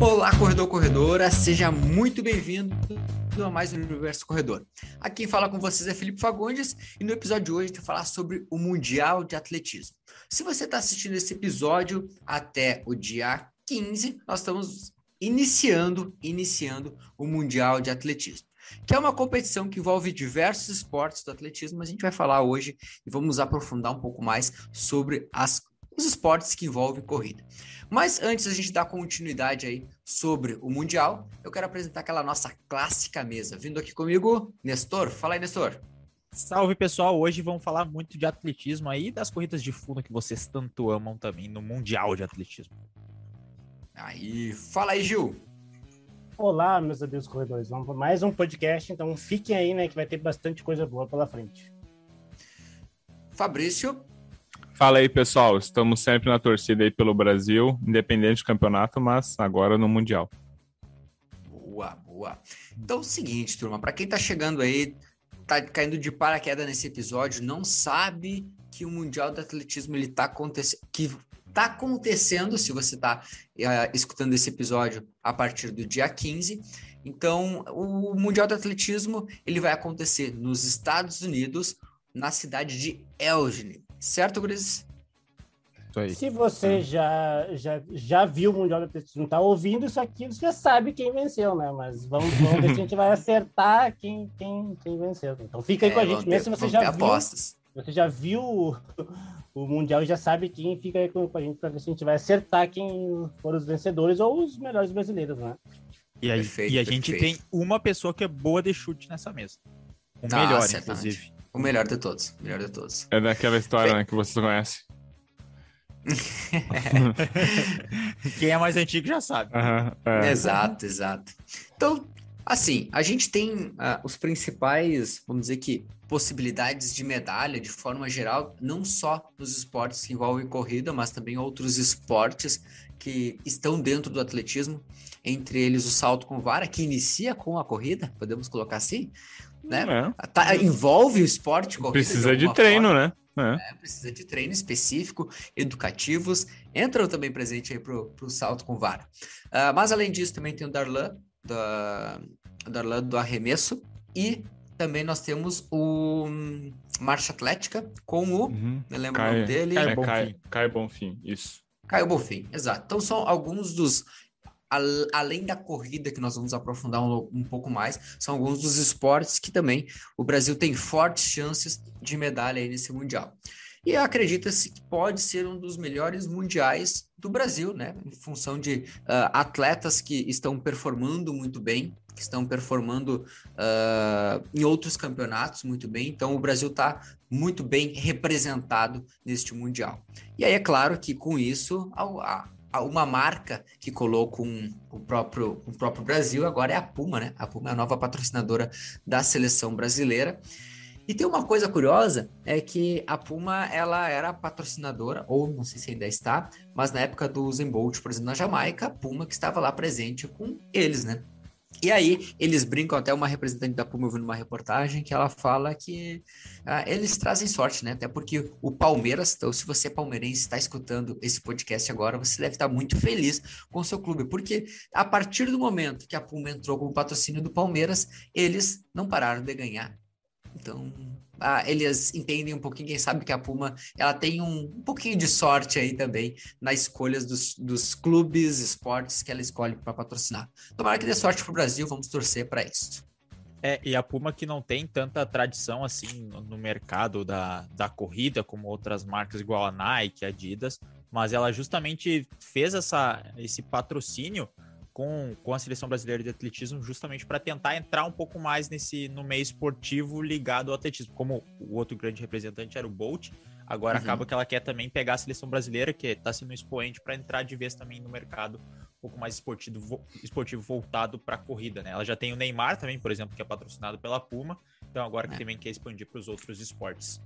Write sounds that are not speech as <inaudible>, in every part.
Olá, corredor, corredora, seja muito bem-vindo a mais um Universo Corredor. Aqui quem fala com vocês é Felipe Fagundes e no episódio de hoje gente vai falar sobre o Mundial de Atletismo. Se você está assistindo esse episódio até o dia 15, nós estamos iniciando, iniciando o Mundial de Atletismo que é uma competição que envolve diversos esportes do atletismo, mas a gente vai falar hoje e vamos aprofundar um pouco mais sobre as, os esportes que envolvem corrida. Mas antes a gente dar continuidade aí sobre o Mundial, eu quero apresentar aquela nossa clássica mesa. Vindo aqui comigo, Nestor. Fala aí, Nestor. Salve pessoal, hoje vamos falar muito de atletismo aí das corridas de fundo que vocês tanto amam também no Mundial de Atletismo. Aí, fala aí, Gil. Olá, meus amigos corredores. Vamos para mais um podcast, então fiquem aí, né, que vai ter bastante coisa boa pela frente. Fabrício. Fala aí, pessoal. Estamos sempre na torcida aí pelo Brasil, independente do campeonato, mas agora no Mundial. Boa, boa. Então é o seguinte, turma, para quem tá chegando aí, tá caindo de paraquedas nesse episódio, não sabe que o Mundial do Atletismo ele tá acontecendo, que tá acontecendo, se você tá uh, escutando esse episódio a partir do dia 15. Então, o Mundial do Atletismo, ele vai acontecer nos Estados Unidos, na cidade de Elgin, Certo, Gris? Se você já, já, já viu o Mundial do Atletismo, tá ouvindo isso aqui, você já sabe quem venceu, né? Mas vamos, vamos ver se a gente vai acertar quem, quem, quem venceu. Então fica aí é, com a gente, mesmo se você já viu. Apostas. Você já viu o, o Mundial e já sabe quem fica aí com a gente para ver se a gente vai acertar quem foram os vencedores ou os melhores brasileiros, né? E, aí, perfeito, e a gente perfeito. tem uma pessoa que é boa de chute nessa mesa. O ah, melhor, inclusive. O melhor de todos. O melhor de todos. É daquela história né, que você conhece. <laughs> Quem é mais antigo já sabe. Uhum, é. Exato, exato. Então, assim, a gente tem uh, os principais, vamos dizer que, possibilidades de medalha de forma geral, não só nos esportes que envolvem corrida, mas também outros esportes que estão dentro do atletismo, entre eles o salto com vara, que inicia com a corrida, podemos colocar assim, né? É. Tá, envolve o esporte. Precisa de, de treino, forma. né? É. É, precisa de treino específico, educativos. Entram também presente aí pro, pro salto com vara. Uh, mas além disso, também tem o Darlan, da, Darlan do arremesso. E também nós temos o hum, Marcha Atlética com o. Uhum. Não lembro Caio, o nome dele. Caio Bonfim. Caio Bonfim, isso. Caio Bonfim, exato. Então são alguns dos além da corrida, que nós vamos aprofundar um, um, pouco mais, são alguns dos esportes que também o Brasil tem fortes chances de medalha aí nesse Mundial. E acredita-se que pode ser um dos melhores mundiais do Brasil, né? Em função de uh, atletas que estão performando muito bem, que estão performando uh, em outros campeonatos muito bem. Então, o Brasil está muito bem representado neste Mundial. E aí, é claro que com isso, a, uma marca que colou com o próprio, o próprio Brasil agora é a Puma, né? A Puma é a nova patrocinadora da seleção brasileira. E tem uma coisa curiosa, é que a Puma, ela era patrocinadora, ou não sei se ainda está, mas na época do Usain Bolt, por exemplo, na Jamaica, a Puma que estava lá presente com eles, né? E aí, eles brincam, até uma representante da Puma, eu vi numa reportagem, que ela fala que ah, eles trazem sorte, né? Até porque o Palmeiras, então, se você é palmeirense está escutando esse podcast agora, você deve estar muito feliz com o seu clube, porque a partir do momento que a Puma entrou com o patrocínio do Palmeiras, eles não pararam de ganhar. Então, ah, eles entendem um pouquinho, quem sabe que a Puma ela tem um, um pouquinho de sorte aí também nas escolhas dos, dos clubes, esportes que ela escolhe para patrocinar. Tomara que dê sorte para o Brasil, vamos torcer para isso. É, e a Puma que não tem tanta tradição assim no, mercado da, da corrida como outras marcas igual a Nike, Adidas, mas ela justamente fez essa, esse patrocínio com, com a seleção brasileira de atletismo justamente para tentar entrar um pouco mais nesse no meio esportivo ligado ao atletismo. Como o outro grande representante era o Bolt, agora uhum. acaba que ela quer também pegar a seleção brasileira, que está sendo um expoente, para entrar de vez também no mercado um pouco mais esportivo, esportivo voltado para a corrida, né? Ela já tem o Neymar também, por exemplo, que é patrocinado pela Puma, então agora que é. também quer expandir para os outros esportes.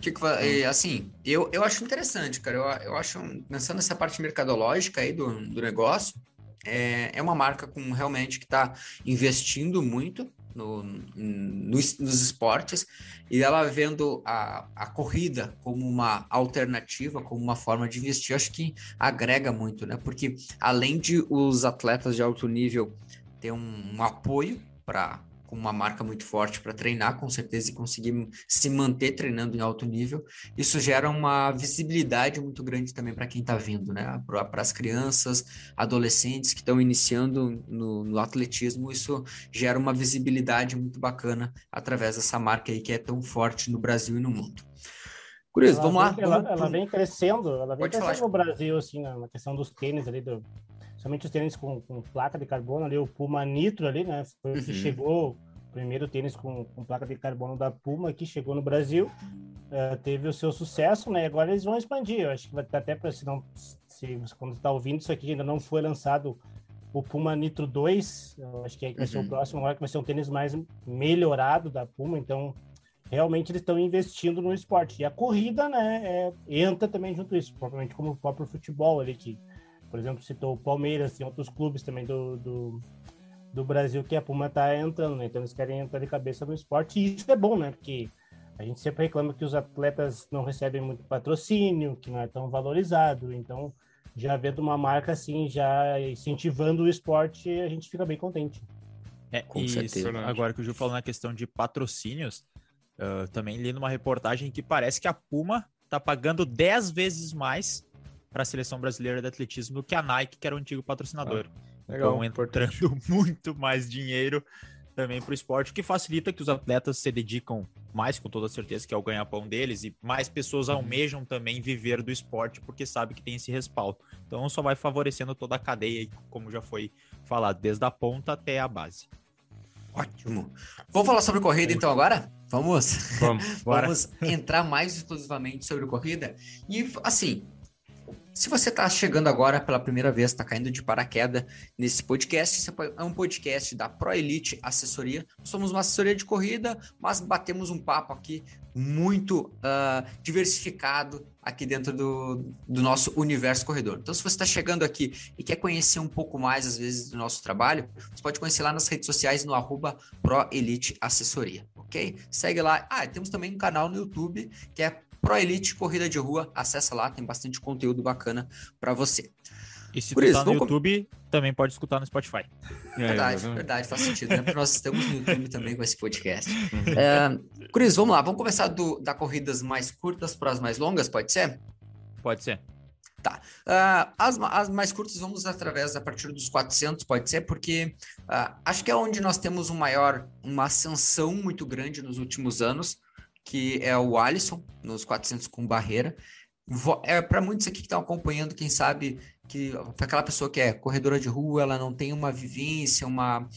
Que, que, assim, eu, eu acho interessante, cara. Eu, eu acho, pensando nessa parte mercadológica aí do, do negócio, é, é uma marca com realmente que está investindo muito no, nos, nos, esportes e ela vendo a, a corrida como uma alternativa, como uma forma de investir, acho que agrega muito, né? Porque além de os atletas de alto nível ter um, um apoio para com uma marca muito forte para treinar, com certeza, e conseguir se manter treinando em alto nível, isso gera uma visibilidade muito grande também para quem está vindo, né? Para as crianças, adolescentes que estão iniciando no, no, atletismo, isso gera uma visibilidade muito bacana através dessa marca aí que é tão forte no Brasil e no mundo. Curioso, vamos lá. Ela, vamos... ela, vem crescendo, ela vem Pode crescendo falar. no Brasil, assim, na questão dos tênis ali, do, somente os tênis com, com, placa de carbono ali, o Puma Nitro ali, né? Foi uhum. que chegou, primeiro tênis com, com, placa de carbono da Puma que chegou no Brasil, uh, teve o seu sucesso, né? Agora eles vão expandir. Eu acho que vai estar até para se não, se quando está ouvindo isso aqui ainda não foi lançado o Puma Nitro 2, eu acho que vai ser o uhum. próximo, agora que vai ser um tênis mais melhorado da Puma, então realmente eles estão investindo no esporte. E a corrida, né, é, entra também junto isso, provavelmente como o próprio futebol ali, que, por exemplo, citou o Palmeiras, tem outros clubes também do, do, do Brasil que a Puma está entrando, né? Então eles querem entrar de cabeça no esporte, e isso é bom, né? Porque a gente sempre reclama que os atletas não recebem muito patrocínio, que não é tão valorizado, então já vendo uma marca assim, já incentivando o esporte, a gente fica bem contente. É, Com isso, certeza. Agora que o Gil falou na questão de patrocínios, Uh, também li numa reportagem que parece que a Puma está pagando 10 vezes mais para a seleção brasileira de atletismo do que a Nike, que era o antigo patrocinador. Ah, legal, então, entrando importante. <laughs> muito mais dinheiro também para o esporte, o que facilita que os atletas se dedicam mais, com toda certeza, que é o ganha-pão deles, e mais pessoas uhum. almejam também viver do esporte, porque sabe que tem esse respaldo. Então, só vai favorecendo toda a cadeia, como já foi falado, desde a ponta até a base. Ótimo. Vamos falar sobre corrida então agora? Vamos, vamos, <laughs> vamos entrar mais exclusivamente sobre corrida. E assim, se você está chegando agora pela primeira vez, está caindo de paraquedas nesse podcast, é um podcast da Pro Elite Assessoria. somos uma assessoria de corrida, mas batemos um papo aqui muito uh, diversificado aqui dentro do, do nosso universo corredor. Então, se você está chegando aqui e quer conhecer um pouco mais, às vezes, do nosso trabalho, você pode conhecer lá nas redes sociais no arroba Assessoria, ok? Segue lá. Ah, temos também um canal no YouTube que é Pro Elite Corrida de Rua, acessa lá, tem bastante conteúdo bacana para você. E se Por tu isso, tá no YouTube, com... também pode escutar no Spotify. É, verdade, é, verdade, faz sentido, né? Porque nós estamos no YouTube também com esse podcast. Uhum. É, Cris, vamos lá, vamos começar do, da corridas mais curtas para as mais longas, pode ser? Pode ser. Tá. Uh, as, as, mais curtas vamos através a partir dos 400, pode ser, porque uh, acho que é onde nós temos um maior, uma ascensão muito grande nos últimos anos que é o Alisson, nos 400 com barreira. É para muitos aqui que estão acompanhando, quem sabe que aquela pessoa que é corredora de rua, ela não tem uma vivência, uma,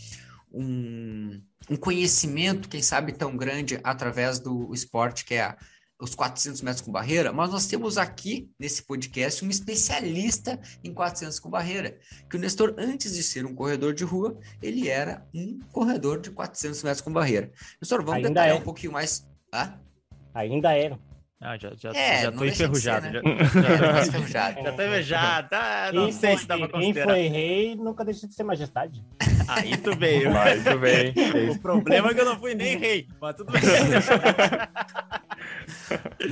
um, um conhecimento, quem sabe, tão grande através do esporte que é os 400 metros com barreira, mas nós temos aqui nesse podcast um especialista em 400 com barreira, que o Nestor, antes de ser um corredor de rua, ele era um corredor de 400 metros com barreira. Nestor, vamos Ainda detalhar é. um pouquinho mais Hã? Ainda era. Ah, já, já, é, já tô enferrujado. Ser, né? já, <laughs> já, enferrujado. já tô enferrujado. Ah, não quem sei foi, se dá pra considerar. Quem foi rei nunca deixa de ser majestade. <laughs> Aí tu veio. Aí tu veio. <laughs> O problema é que eu não fui nem rei, mas tudo bem.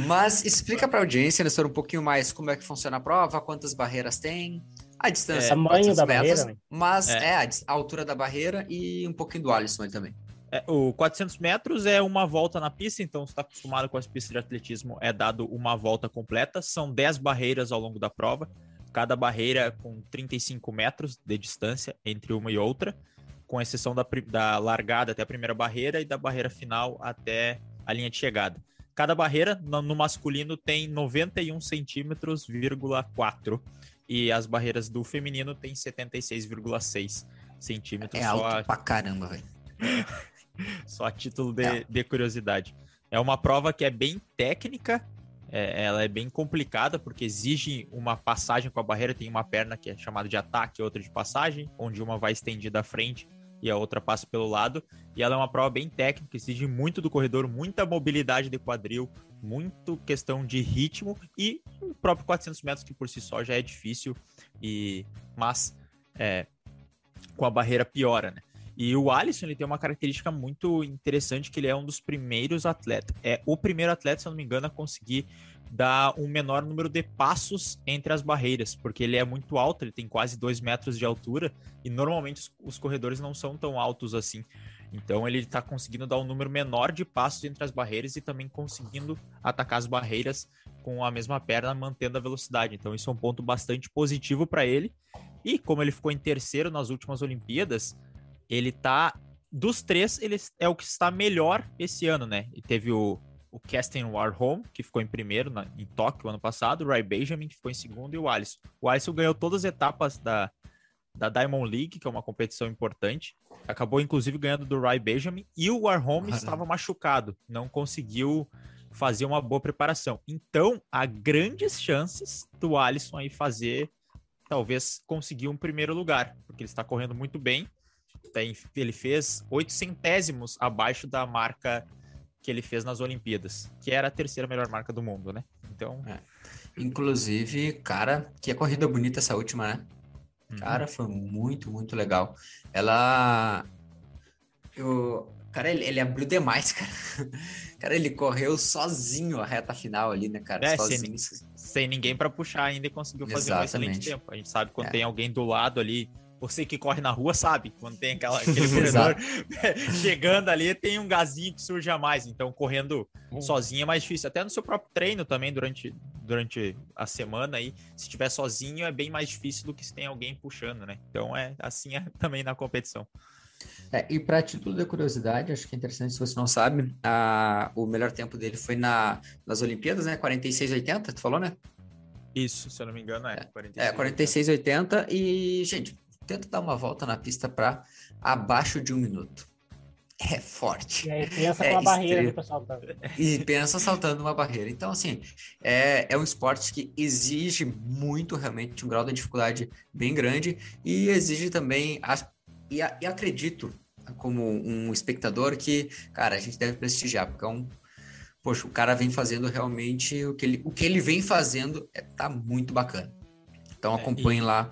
mas explica pra audiência, Nestor, um pouquinho mais como é que funciona a prova, quantas barreiras tem, a distância, é, tamanho da metros, barreira. Mas é. é. a altura da barreira e um pouquinho do Alisson aí também. É, o 400 metros é uma volta na pista, então você está acostumado com as pistas de atletismo, é dado uma volta completa. São 10 barreiras ao longo da prova, cada barreira com 35 metros de distância entre uma e outra, com exceção da, da largada até a primeira barreira e da barreira final até a linha de chegada. Cada barreira no, no masculino tem 91 centímetros, e as barreiras do feminino tem 76,6 centímetros. É alto só... pra caramba, velho. <laughs> <laughs> Só a título de, é. de, curiosidade. É uma prova que é bem técnica, é, ela é bem complicada, porque exige uma passagem com a barreira. Tem uma perna que é chamada de ataque, outra de passagem, onde uma vai estendida à frente e a outra passa pelo lado. E ela é uma prova bem técnica, exige muito do corredor, muita mobilidade de quadril, muito questão de ritmo e o próprio 400 metros, que por si só já é difícil, e mas é, com a barreira piora, né? E o Alisson ele tem uma característica muito interessante que ele é um dos primeiros atletas, é o primeiro atleta, se eu não me engano, a conseguir dar um menor número de passos entre as barreiras, porque ele é muito alto, ele tem quase dois metros de altura e normalmente os, os corredores não são tão altos assim. Então ele está conseguindo dar um número menor de passos entre as barreiras e também conseguindo atacar as barreiras com a mesma perna, mantendo a velocidade. Então isso é um ponto bastante positivo para ele. E como ele ficou em terceiro nas últimas Olimpíadas, ele tá dos três, ele é o que está melhor esse ano, né? E teve o, o Kesten Warholm, que ficou em primeiro na, em Tóquio ano passado, o Ray Benjamin, que ficou em segundo, e o Alisson. O Alisson ganhou todas as etapas da, da Diamond League, que é uma competição importante. Acabou, inclusive, ganhando do Ray Benjamin. E o Warholm estava machucado, não conseguiu fazer uma boa preparação. Então, há grandes chances do Alisson aí fazer, talvez conseguir um primeiro lugar, porque ele está correndo muito bem. Ele fez oito centésimos abaixo da marca que ele fez nas Olimpíadas, que era a terceira melhor marca do mundo, né? Então. É. Inclusive, cara, que corrida bonita essa última, né? Uhum. Cara, foi muito, muito legal. Ela. Eu... Cara, ele, ele abriu demais, <laughs> cara. Cara, ele correu sozinho a reta final ali, né, cara? É, sozinho. Sem, sem ninguém para puxar ainda e conseguiu fazer Exatamente. um excelente tempo. A gente sabe quando é. tem alguém do lado ali você que corre na rua sabe, quando tem aquela, <laughs> aquele corredor <laughs> chegando ali, tem um gazinho que surge a mais. Então, correndo uhum. sozinho é mais difícil. Até no seu próprio treino também, durante, durante a semana aí, se estiver sozinho é bem mais difícil do que se tem alguém puxando, né? Então, é assim é <laughs> também na competição. É, e para título de curiosidade, acho que é interessante se você não sabe, a, o melhor tempo dele foi na, nas Olimpíadas, né? 46,80, tu falou, né? Isso, se eu não me engano, é. É, 46,80 é, e, gente, tenta dar uma volta na pista para abaixo de um minuto. É forte. E aí pensa é com a barreira para saltar. E pensa saltando uma barreira. Então, assim, é, é um esporte que exige muito, realmente, um grau de dificuldade bem grande e exige também, e, e acredito, como um espectador, que, cara, a gente deve prestigiar, porque é um. Poxa, o cara vem fazendo realmente o que ele, o que ele vem fazendo é, tá muito bacana. Então acompanhe é, e... lá.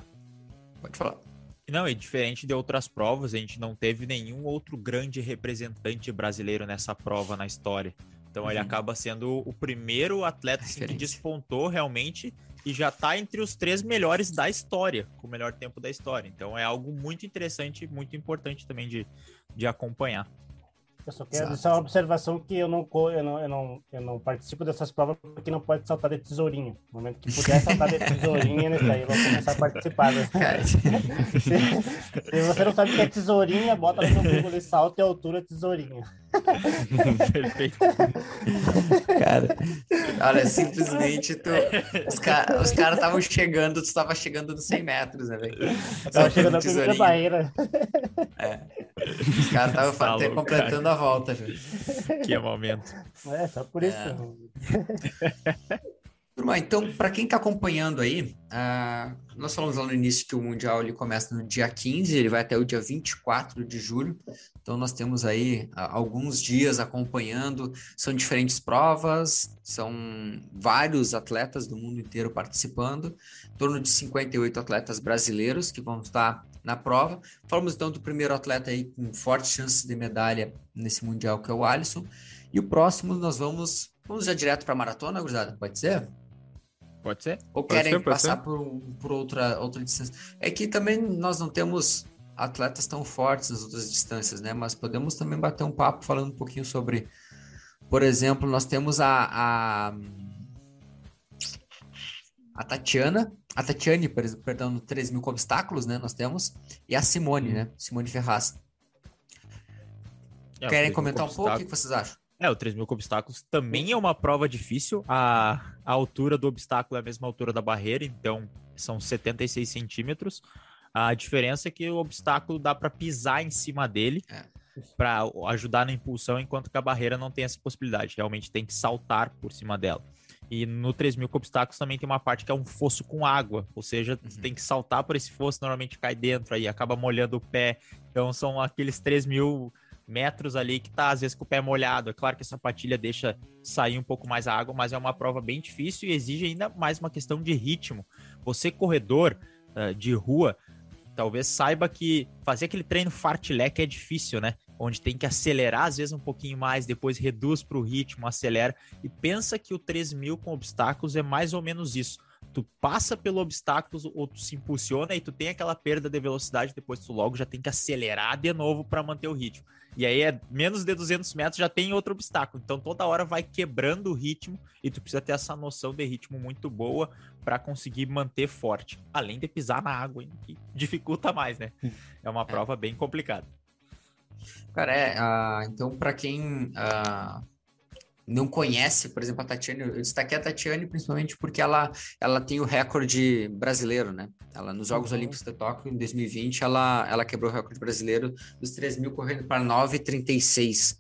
Pode falar. Não, e diferente de outras provas, a gente não teve nenhum outro grande representante brasileiro nessa prova na história. Então uhum. ele acaba sendo o primeiro atleta assim, que despontou realmente e já está entre os três melhores da história, com o melhor tempo da história. Então é algo muito interessante, muito importante também de, de acompanhar. Eu só quero deixar uma observação que eu não, eu, não, eu, não, eu não participo dessas provas porque não pode saltar de tesourinha. No momento que puder saltar de tesourinha, nesse aí eu vou começar a participar. Né? <laughs> <laughs> se, se, você não sabe o que é tesourinha, bota no Google e salta e altura tesourinha. <laughs> Perfeito. Cara, olha, simplesmente tu, os caras estavam chegando, tu estava chegando nos 100 metros, né, velho? Tava chegando na primeira barreira. É. Os caras estavam completando cara. a volta, velho. Que momento. É, só por isso. É. <laughs> Turma, então, para quem está acompanhando aí, uh, nós falamos lá no início que o Mundial ele começa no dia 15, ele vai até o dia 24 de julho. Então, nós temos aí uh, alguns dias acompanhando. São diferentes provas, são vários atletas do mundo inteiro participando, em torno de 58 atletas brasileiros que vão estar na prova. Falamos então do primeiro atleta aí com fortes chances de medalha nesse Mundial, que é o Alisson. E o próximo nós vamos. Vamos já direto para a maratona, gurizada? Pode ser? Pode ser? Ou pode querem ser, passar por, por outra, outra distância? É que também nós não temos atletas tão fortes nas outras distâncias, né? Mas podemos também bater um papo falando um pouquinho sobre, por exemplo, nós temos a, a, a Tatiana, a Tatiane, perdão, no 3 mil obstáculos, né? Nós temos, e a Simone, né? Simone Ferraz. É, Querem comentar um pouco? O que vocês acham? É, o 3 mil obstáculos também é uma prova difícil. A, a altura do obstáculo é a mesma altura da barreira, então são 76 centímetros. A diferença é que o obstáculo dá para pisar em cima dele é. para ajudar na impulsão, enquanto que a barreira não tem essa possibilidade. Realmente tem que saltar por cima dela. E no 3 mil obstáculos também tem uma parte que é um fosso com água, ou seja, uhum. tem que saltar por esse fosso, normalmente cai dentro aí, acaba molhando o pé. Então são aqueles 3 mil metros ali que tá às vezes com o pé molhado. É claro que essa patilha deixa sair um pouco mais a água, mas é uma prova bem difícil e exige ainda mais uma questão de ritmo. Você, corredor uh, de rua, talvez saiba que fazer aquele treino fartlek é difícil, né? Onde tem que acelerar às vezes um pouquinho mais, depois reduz para o ritmo, acelera e pensa que o 3000 com obstáculos é mais ou menos isso tu passa pelo obstáculo ou tu se impulsiona e tu tem aquela perda de velocidade, depois tu logo já tem que acelerar de novo para manter o ritmo. E aí é menos de 200 metros já tem outro obstáculo. Então toda hora vai quebrando o ritmo e tu precisa ter essa noção de ritmo muito boa para conseguir manter forte. Além de pisar na água, que dificulta mais, né? É uma é. prova bem complicada. Cara, é, uh, então para quem uh não conhece, por exemplo, a Tatiane, eu destaquei a Tatiane principalmente porque ela, ela tem o recorde brasileiro, né? Ela, nos Jogos uhum. Olímpicos de Tóquio, em 2020, ela, ela quebrou o recorde brasileiro dos 3 mil correndo para 9,36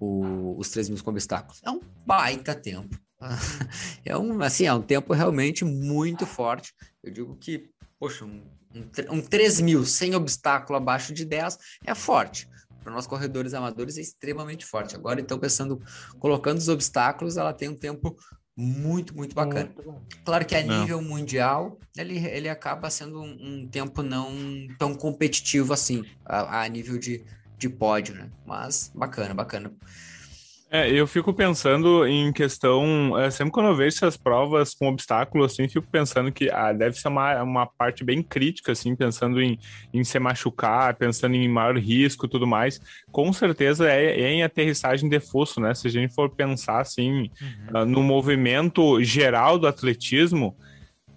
o, os 3 mil com obstáculos. É um baita tempo. <laughs> É um, assim, é um tempo realmente muito forte. Eu digo que, poxa, um, um, um 3 mil sem obstáculo abaixo de 10 é forte para nós corredores amadores é extremamente forte. Agora, então, pensando, colocando os obstáculos, ela tem um tempo muito, muito bacana. Muito claro que a não. nível mundial, ele, ele acaba sendo um, um, tempo não tão competitivo assim, a, a nível de, de pódio, né? Mas bacana, bacana. É, eu fico pensando em questão, é, sempre quando eu vejo essas provas com obstáculos, assim, fico pensando que ah, deve ser uma, uma parte bem crítica, assim, pensando em, em se machucar, pensando em maior risco e tudo mais. Com certeza é, é, em aterrissagem de fosso, né? Se a gente for pensar, assim, uhum. uh, no movimento geral do atletismo,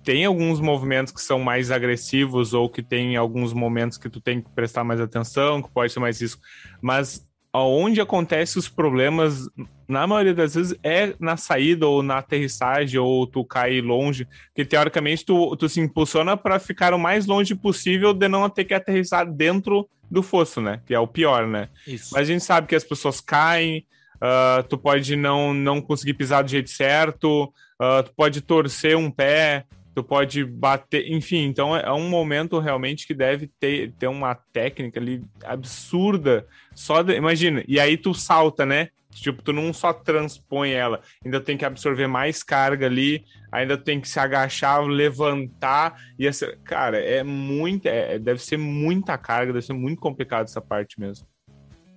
tem alguns movimentos que são mais agressivos ou que tem alguns momentos que tu tem que prestar mais atenção, que pode ser mais risco, mas aonde acontece os problemas, na maioria das vezes, é na saída ou na aterrissagem, ou tu cair longe, que teoricamente tu, tu se impulsiona para ficar o mais longe possível de não ter que aterrissar dentro do fosso, né? Que é o pior, né? Isso. Mas a gente sabe que as pessoas caem, uh, tu pode não, não conseguir pisar do jeito certo, uh, tu pode torcer um pé, tu pode bater, enfim, então é, é um momento realmente que deve ter, ter uma técnica ali absurda, só de, imagina, e aí tu salta, né? Tipo, tu não só transpõe ela, ainda tem que absorver mais carga ali, ainda tem que se agachar, levantar, e essa, cara, é muito, é, deve ser muita carga, deve ser muito complicado essa parte mesmo.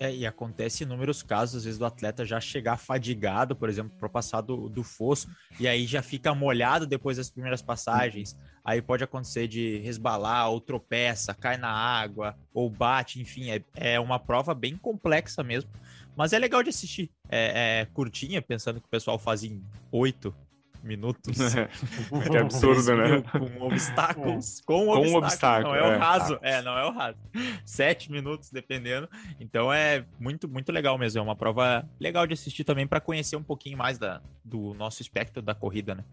É, e acontece inúmeros casos, às vezes, do atleta já chegar fadigado, por exemplo, para passar do, do fosso, e aí já fica molhado depois das primeiras passagens. Aí pode acontecer de resbalar, ou tropeça, cai na água, ou bate, enfim, é, é uma prova bem complexa mesmo. Mas é legal de assistir. É, é curtinha, pensando que o pessoal faz em oito, minutos. <laughs> É, que absurdo, né? Com obstáculos. É. Com, com obstáculos. obstáculo. Não é, é o raso. É, não é o raso. Sete minutos, dependendo. Então é muito, muito legal mesmo. É uma prova legal de assistir também para conhecer um pouquinho mais da, do nosso espectro da corrida, né?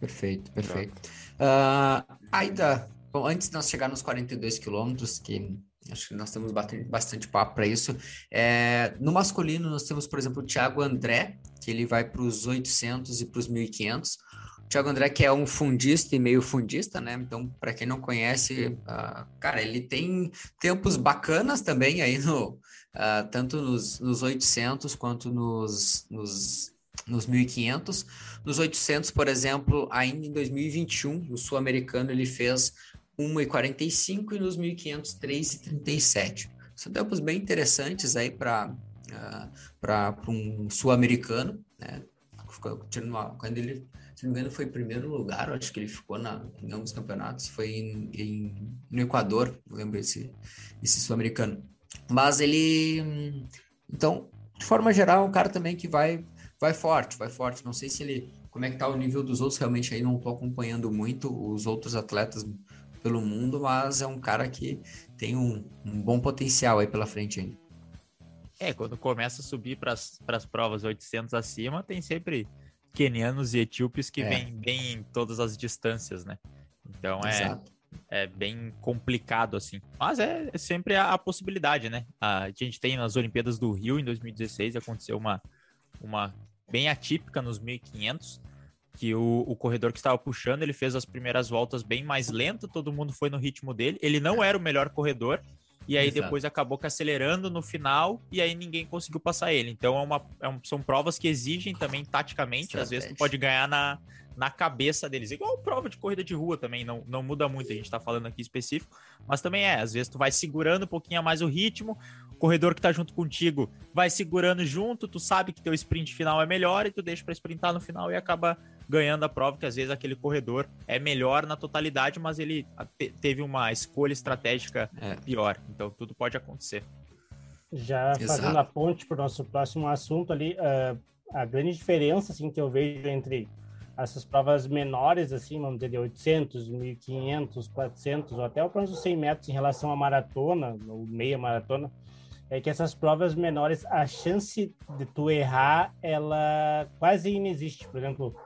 Perfeito, perfeito. Uh, ainda, bom, antes de nós chegar nos 42 quilômetros, que acho que nós temos bastante, bastante papo para isso. É, no masculino, nós temos, por exemplo, o Thiago André, que ele vai para os 800 e para os 1500. O Thiago André, que é um fundista e meio fundista, né? Então, para quem não conhece, uh, cara, ele tem tempos bacanas também aí no, uh, tanto nos, nos 800 quanto nos, nos, nos 1500. Nos 800, por exemplo, ainda em 2021, o sul-americano ele fez 1,45 e nos 1.500, 3,37. São tempos bem interessantes aí para uh, para um sul-americano, né? Quando ele, se não me engano, foi primeiro lugar, acho que ele ficou na, em alguns campeonatos, foi em, em, no Equador, lembro esse, esse sul-americano. Mas ele, então, de forma geral, é um cara também que vai, vai forte, vai forte. Não sei se ele, como é que tá o nível dos outros, realmente aí não estou acompanhando muito os outros atletas pelo mundo, mas é um cara que tem um, um bom potencial aí pela frente ainda. É, quando começa a subir para as provas 800 acima, tem sempre quenianos e etíopes que é. vêm bem em todas as distâncias, né? Então é, é bem complicado assim. Mas é, é sempre a, a, possibilidade, né? A gente tem nas Olimpíadas do Rio em 2016 aconteceu uma, uma bem atípica nos 1500 que o, o corredor que estava puxando, ele fez as primeiras voltas bem mais lento, todo mundo foi no ritmo dele. Ele não era o melhor corredor, e aí Exato. depois acabou que acelerando no final, e aí ninguém conseguiu passar ele. Então é uma, é um, são provas que exigem também taticamente, às vezes tu pode ganhar na, na cabeça deles. Igual prova de corrida de rua também, não, não muda muito, a gente tá falando aqui específico, mas também é, às vezes tu vai segurando um pouquinho mais o ritmo, o corredor que tá junto contigo vai segurando junto, tu sabe que teu sprint final é melhor e tu deixa para sprintar no final e acaba ganhando a prova, que às vezes aquele corredor é melhor na totalidade, mas ele teve uma escolha estratégica é. pior. Então tudo pode acontecer. Já Exato. fazendo a ponte para o nosso próximo assunto ali, uh, a grande diferença assim, que eu vejo entre essas provas menores, assim, vamos dizer, de 800, 1500, 400, ou até o próximo 100 metros em relação à maratona, ou meia maratona, é que essas provas menores, a chance de tu errar, ela quase inexiste. Por exemplo,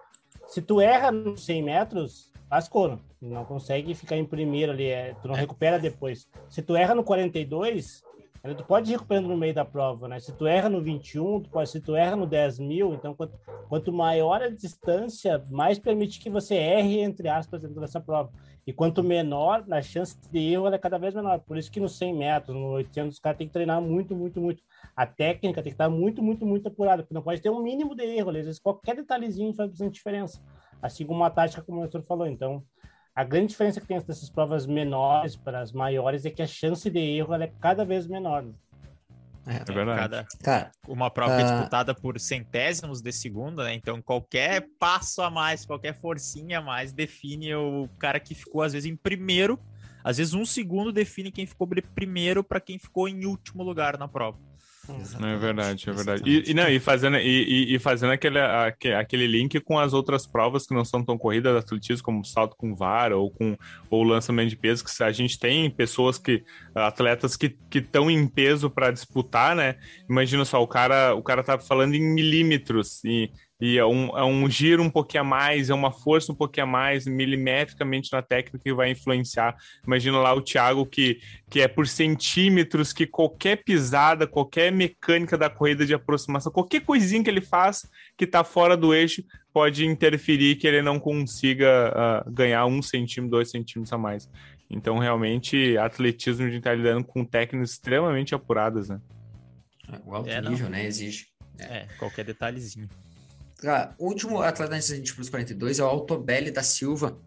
se tu erra nos 100 metros, lascou, não consegue ficar em primeiro ali, é, tu não recupera depois. Se tu erra no 42, Tu pode ir recuperando no meio da prova, né? Se tu erra no 21, tu pode, se tu erra no 10 mil, então quanto, quanto maior a distância, mais permite que você erre, entre aspas, dentro dessa prova. E quanto menor, a chance de erro é cada vez menor. Por isso que no 100 metros, no 800, os caras têm que treinar muito, muito, muito. A técnica tem que estar muito, muito, muito apurada, porque não pode ter um mínimo de erro. Às vezes qualquer detalhezinho faz bastante diferença. Assim como a tática, como o Nestor falou. Então, a grande diferença que tem dessas provas menores para as maiores é que a chance de erro é cada vez menor. É, é verdade. Cada, Cara, uma prova uh... disputada por centésimos de segundo, né? Então qualquer passo a mais, qualquer forcinha a mais define o cara que ficou às vezes em primeiro, às vezes um segundo define quem ficou primeiro para quem ficou em último lugar na prova. Exatamente. É verdade, é verdade. E, e, não, e fazendo, e, e, fazendo aquele, aquele link com as outras provas que não são tão corridas atletismo, como salto com vara ou com ou lançamento de peso, que a gente tem pessoas que, atletas que estão em peso para disputar, né? Imagina só, o cara, o cara tá falando em milímetros e e é um, é um giro um pouquinho a mais, é uma força um pouquinho a mais, milimetricamente na técnica que vai influenciar. Imagina lá o Thiago que, que é por centímetros, que qualquer pisada, qualquer mecânica da corrida de aproximação, qualquer coisinha que ele faz que está fora do eixo pode interferir que ele não consiga uh, ganhar um centímetro, dois centímetros a mais. Então, realmente, atletismo de estar lidando com técnicas extremamente apuradas, né? O alto é, nível, né? Exige. É, qualquer detalhezinho. Cara, o último atleta antes da gente para os 42 é o Altobelli da Silva.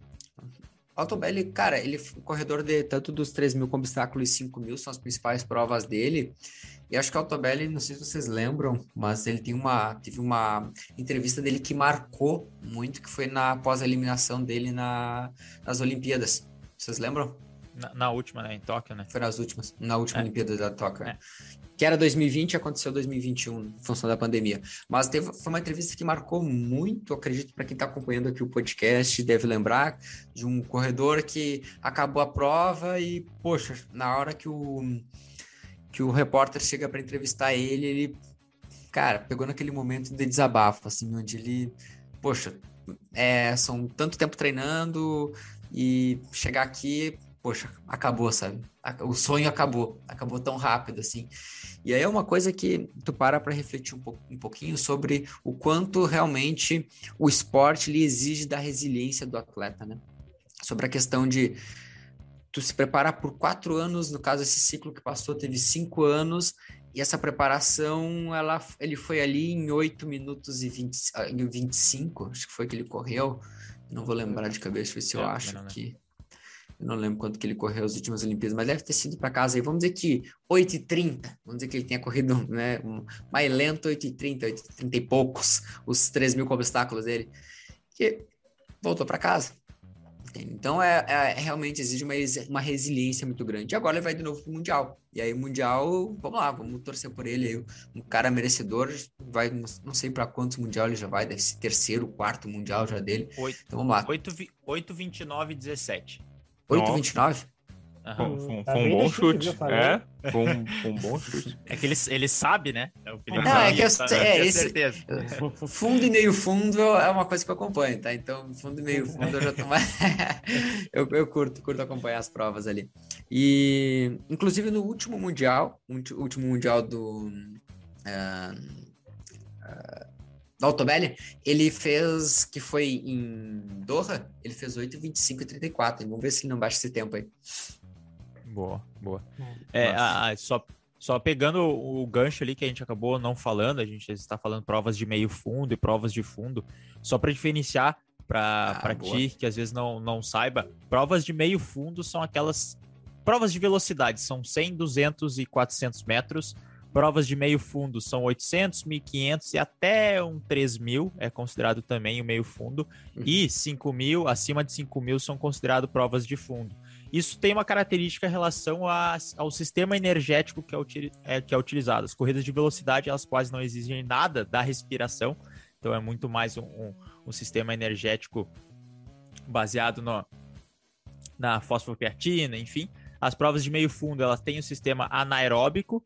Altobelli, cara, ele o corredor de tanto dos 3 mil com obstáculos e 5 mil são as principais provas dele. E acho que o Altobelli, não sei se vocês lembram, mas ele tem uma, teve uma entrevista dele que marcou muito, que foi na pós-eliminação dele na, nas Olimpíadas. Vocês lembram? Na, na, última, né? Em Tóquio, né? Foi nas últimas, na última é. Olimpíada da Tóquio. É que era 2020 aconteceu 2021, em função da pandemia. Mas teve, foi uma entrevista que marcou muito, acredito, para quem está acompanhando aqui o podcast, deve lembrar, de um corredor que acabou a prova e, poxa, na hora que o, que o repórter chega para entrevistar ele, ele, cara, pegou naquele momento de desabafo, assim, onde ele, poxa, é, são tanto tempo treinando e chegar aqui poxa, acabou, sabe? O sonho acabou, acabou tão rápido assim. E aí é uma coisa que tu para para refletir um, pouco, um pouquinho sobre o quanto realmente o esporte lhe exige da resiliência do atleta, né? Sobre a questão de tu se preparar por quatro anos, no caso esse ciclo que passou teve cinco anos e essa preparação, ela, ele foi ali em 8 minutos e 20, 25, ah, acho que foi que ele correu. Não vou lembrar de cabeça, se eu é, acho que eu não lembro quanto que ele correu as últimas Olimpíadas, mas deve ter sido para casa aí, vamos dizer que 8h30, vamos dizer que ele tenha corrido <laughs> né, um, mais lento, 8h30, 8h30 e poucos, os 3 mil obstáculos dele, que voltou para casa. Então, é, é, realmente exige uma, uma resiliência muito grande. E agora ele vai de novo para o Mundial. E aí, o Mundial, vamos lá, vamos torcer por ele. Um cara merecedor, vai, não sei para quantos Mundial ele já vai, deve ser terceiro, quarto Mundial já dele. 8, então, vamos lá. 8, 8 29, 17. 8,29? Uhum. Foi, foi, foi um bom chute. É, foi um, foi um, bom chute. É que ele, ele sabe, né? É o que ele Não, é que eu, tá, é, esse, certeza. <laughs> Fundo e meio fundo é uma coisa que eu acompanho, tá? Então, fundo e meio fundo eu já tô mais. <laughs> eu, eu curto, curto acompanhar as provas ali. E, inclusive, no último Mundial, último Mundial do. Uh, uh, do Altobelli, ele fez, que foi em Doha, ele fez 8, 25 e 34. Vamos ver se ele não baixa esse tempo aí. Boa, boa. É, a, a, só, só pegando o gancho ali que a gente acabou não falando, a gente está falando provas de meio fundo e provas de fundo, só para diferenciar para ah, ti, que às vezes não, não saiba. Provas de meio fundo são aquelas provas de velocidade, são 100, 200 e 400 metros. Provas de meio fundo são 800, 1500 e até um 3000 é considerado também o meio fundo. Uhum. E 5000, acima de 5000 são considerados provas de fundo. Isso tem uma característica em relação a, ao sistema energético que é, é, que é utilizado. As corridas de velocidade, elas quase não exigem nada da respiração. Então é muito mais um, um, um sistema energético baseado no, na fosfopiatina, enfim. As provas de meio fundo, elas têm o sistema anaeróbico,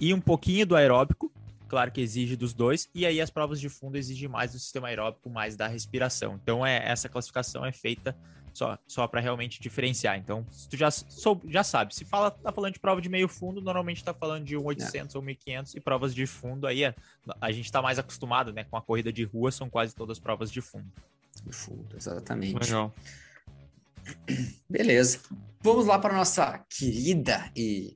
e um pouquinho do aeróbico, claro que exige dos dois, e aí as provas de fundo exigem mais do sistema aeróbico, mais da respiração. Então é essa classificação é feita só, só para realmente diferenciar. Então, se tu já, sou, já sabe, se fala, tá falando de prova de meio fundo, normalmente tá falando de 1800 é. ou 1500 e provas de fundo aí é, a gente tá mais acostumado, né, com a corrida de rua, são quase todas provas de fundo. De fundo, exatamente. Legal. Beleza. Vamos lá para nossa querida e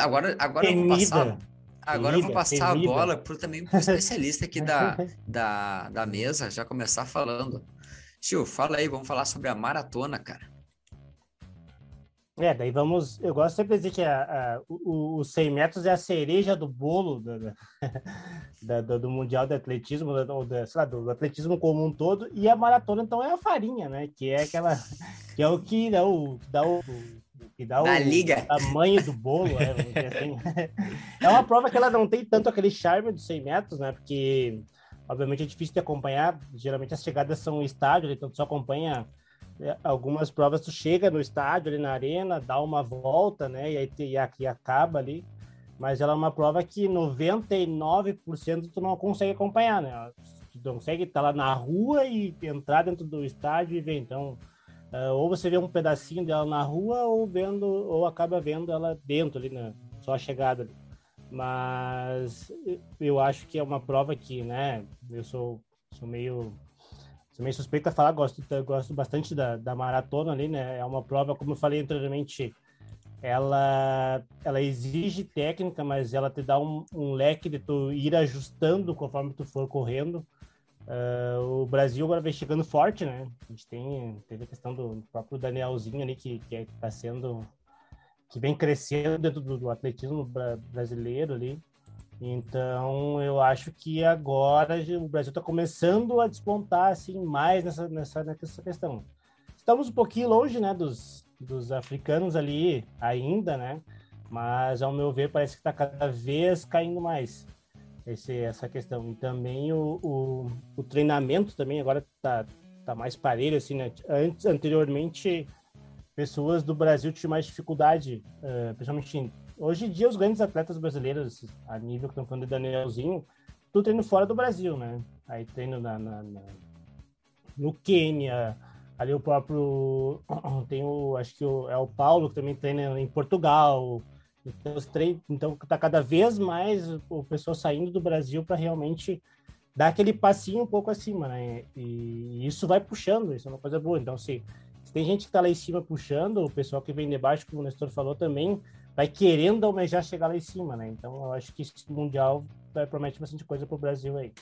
agora agora eu vou passar agora eu vou passar a bola para também pro especialista aqui da, <laughs> da, da mesa já começar falando. Tio, fala aí, vamos falar sobre a maratona, cara. É, daí vamos. Eu gosto sempre de dizer que a, a, o, os 100 metros é a cereja do bolo do, da, do, <laughs> do Mundial de Atletismo, ou da, sei lá, do atletismo como um todo, e a maratona, então, é a farinha, né? Que é aquela. <laughs> que é o que dá o. Dá o que dá da o, liga. tamanho do bolo, né? Assim. <laughs> é uma prova que ela não tem tanto aquele charme dos 100 metros, né? Porque, obviamente, é difícil de acompanhar. Geralmente as chegadas são estádio, então tu só acompanha é, algumas provas tu chega no estádio, ali na arena, dá uma volta, né? E aí e aqui acaba ali. Mas ela é uma prova que 99% tu não consegue acompanhar, né? Tu não consegue estar lá na rua e entrar dentro do estádio e ver. Então, uh, ou você vê um pedacinho dela na rua ou vendo ou acaba vendo ela dentro ali, né? Só a chegada ali. Mas eu acho que é uma prova que, né? Eu sou, sou meio também suspeita falar, gosto, gosto bastante da, da maratona ali, né? É uma prova, como eu falei anteriormente, ela, ela exige técnica, mas ela te dá um, um leque de tu ir ajustando conforme tu for correndo. Uh, o Brasil agora vem chegando forte, né? A gente tem teve a questão do próprio Danielzinho ali que que está sendo que vem crescendo dentro do, do atletismo brasileiro ali. Então, eu acho que agora o Brasil está começando a despontar assim mais nessa, nessa, nessa questão. Estamos um pouquinho longe, né, dos, dos africanos ali ainda, né? Mas, ao meu ver, parece que está cada vez caindo mais esse, essa questão. E também o, o, o treinamento também agora está tá mais parelho, assim, né? Antes, anteriormente, pessoas do Brasil tinham mais dificuldade, uh, principalmente Hoje em dia, os grandes atletas brasileiros, a nível que estão falando de Danielzinho, tudo treino fora do Brasil, né? Aí treino na, na, na, no Quênia, ali o próprio. <clears throat> Tem o. Acho que o, é o Paulo que também treina em Portugal. Então, os treinos, então tá cada vez mais o pessoal saindo do Brasil para realmente dar aquele passinho um pouco acima, né? E isso vai puxando, isso é uma coisa boa. Então, se, se tem gente que tá lá em cima puxando, o pessoal que vem de baixo, como o Nestor falou também, vai querendo almejar chegar lá em cima, né? Então eu acho que esse Mundial vai promete bastante coisa para o Brasil aí.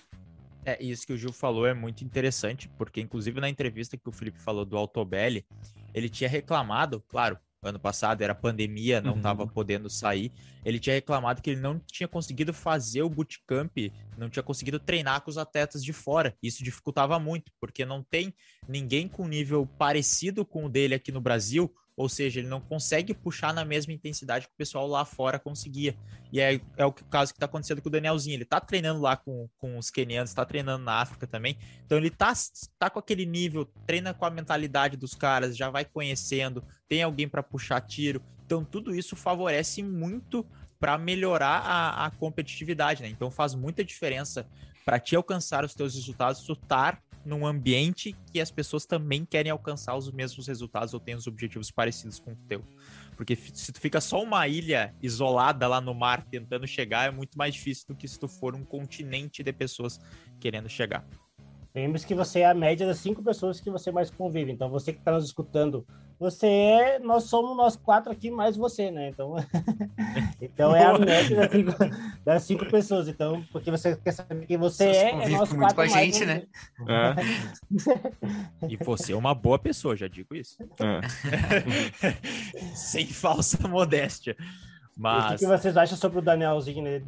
É, isso que o Gil falou é muito interessante, porque inclusive na entrevista que o Felipe falou do Altobelli, ele tinha reclamado, claro, ano passado era pandemia, não estava uhum. podendo sair. Ele tinha reclamado que ele não tinha conseguido fazer o bootcamp, não tinha conseguido treinar com os atletas de fora. Isso dificultava muito, porque não tem ninguém com nível parecido com o dele aqui no Brasil, ou seja, ele não consegue puxar na mesma intensidade que o pessoal lá fora conseguia. E é, é o caso que está acontecendo com o Danielzinho. Ele está treinando lá com, com os kenianos, está treinando na África também. Então ele está tá com aquele nível, treina com a mentalidade dos caras, já vai conhecendo, tem alguém para puxar tiro. Então tudo isso favorece muito para melhorar a, a competitividade, né? Então faz muita diferença para te alcançar os teus resultados, tu estar num ambiente que as pessoas também querem alcançar os mesmos resultados ou têm os objetivos parecidos com o teu. Porque se tu fica só uma ilha isolada lá no mar tentando chegar, é muito mais difícil do que se tu for um continente de pessoas querendo chegar. Lembre-se que você é a média das cinco pessoas que você mais convive. Então, você que está nos escutando, você é. Nós somos nós quatro aqui, mais você, né? Então, <laughs> então é a média das cinco, das cinco, pessoas. Então, porque você quer saber quem você, você é, é nós quatro com a gente, né? É. e você é uma boa pessoa, já digo isso. É. <laughs> Sem falsa modéstia. Mas... o que, que, vocês acham sobre o Danielzinho? Né,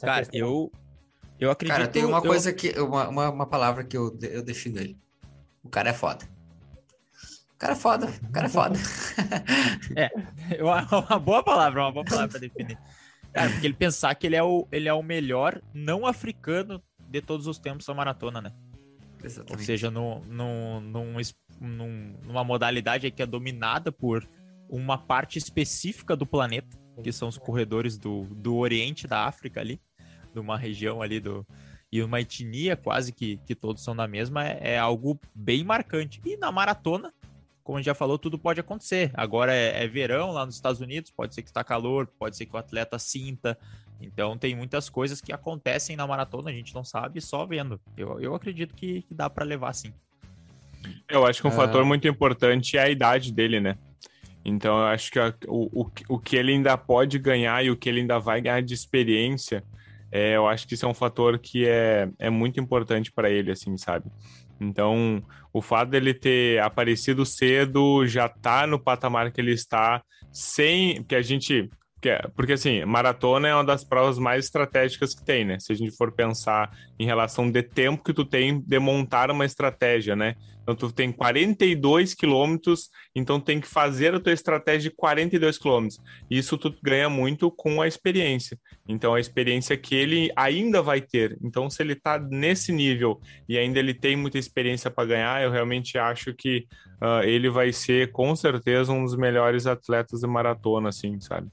Cara, questão? eu eu acredito. Cara, tem uma eu... coisa que. Uma, uma, uma, palavra que eu, eu defino ele. O cara é foda. Cara <laughs> é foda. O cara é foda. é, uma, uma boa palavra, uma boa palavra pra definir. Cara, porque ele pensar que ele é o, ele é o melhor não africano de todos os tempos da maratona, né? Exatamente. Ou seja, no, no, num, num, numa modalidade que é dominada por uma parte específica do planeta, que são os corredores do, do Oriente da África ali de uma região ali do e uma etnia quase que, que todos são da mesma é, é algo bem marcante. E na maratona, como a gente já falou, tudo pode acontecer. Agora é, é verão lá nos Estados Unidos, pode ser que está calor, pode ser que o atleta sinta. Então tem muitas coisas que acontecem na maratona, a gente não sabe só vendo. Eu, eu acredito que, que dá para levar sim. Eu acho que um é... fator muito importante é a idade dele, né? Então eu acho que a, o, o, o que ele ainda pode ganhar e o que ele ainda vai ganhar de experiência é, eu acho que isso é um fator que é, é muito importante para ele, assim, sabe? Então, o fato dele ter aparecido cedo, já tá no patamar que ele está, sem que a gente porque assim, maratona é uma das provas mais estratégicas que tem, né? Se a gente for pensar em relação de tempo que tu tem de montar uma estratégia, né? Então tu tem 42 quilômetros, então tem que fazer a tua estratégia de 42 quilômetros. Isso tu ganha muito com a experiência. Então a experiência que ele ainda vai ter. Então se ele tá nesse nível e ainda ele tem muita experiência para ganhar, eu realmente acho que uh, ele vai ser com certeza um dos melhores atletas de maratona, assim, sabe?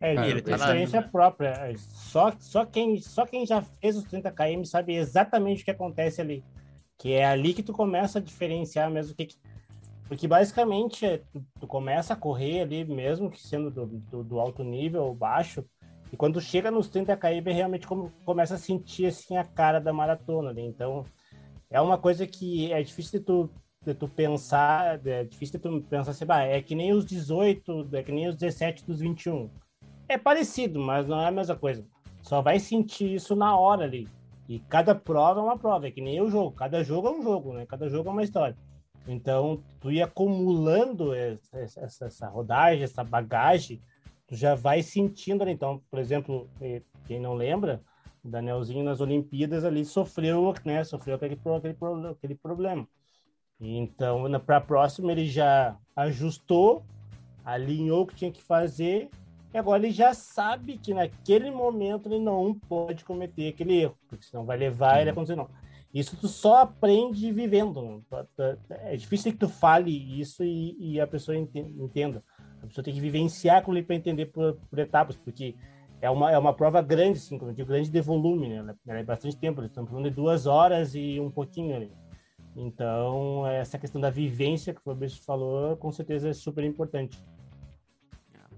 É, ele, ele tá experiência na... própria. É, só, só, quem, só quem já fez os 30 km sabe exatamente o que acontece ali. Que é ali que tu começa a diferenciar mesmo o que. Porque basicamente é, tu, tu, começa a correr ali, mesmo que sendo do, do, do, alto nível ou baixo, e quando chega nos 30 km, realmente como, começa a sentir assim a cara da maratona ali. Então, é uma coisa que é difícil de tu, de tu pensar, é difícil de tu pensar assim, bah, é que nem os 18, é que nem os 17 dos 21 é parecido, mas não é a mesma coisa. Só vai sentir isso na hora ali. E cada prova é uma prova, é que nem o jogo. Cada jogo é um jogo, né? Cada jogo é uma história. Então, tu ir acumulando essa, essa, essa rodagem, essa bagagem, tu já vai sentindo ali. Então, por exemplo, quem não lembra, o Danielzinho nas Olimpíadas ali sofreu, né? Sofreu aquele, aquele, aquele problema. Então, para a próxima, ele já ajustou, alinhou o que tinha que fazer agora ele já sabe que naquele momento ele não pode cometer aquele erro, porque senão vai levar ele a acontecer não. Isso tu só aprende vivendo. É difícil que tu fale isso e, e a pessoa entenda. A pessoa tem que vivenciar com ele para entender por, por, etapas, porque é uma, é uma prova grande, assim, como eu digo, grande de volume, né? Ela é bastante tempo, estamos falando de duas horas e um pouquinho ali. Então, essa questão da vivência que o Fabrício falou, com certeza é super importante.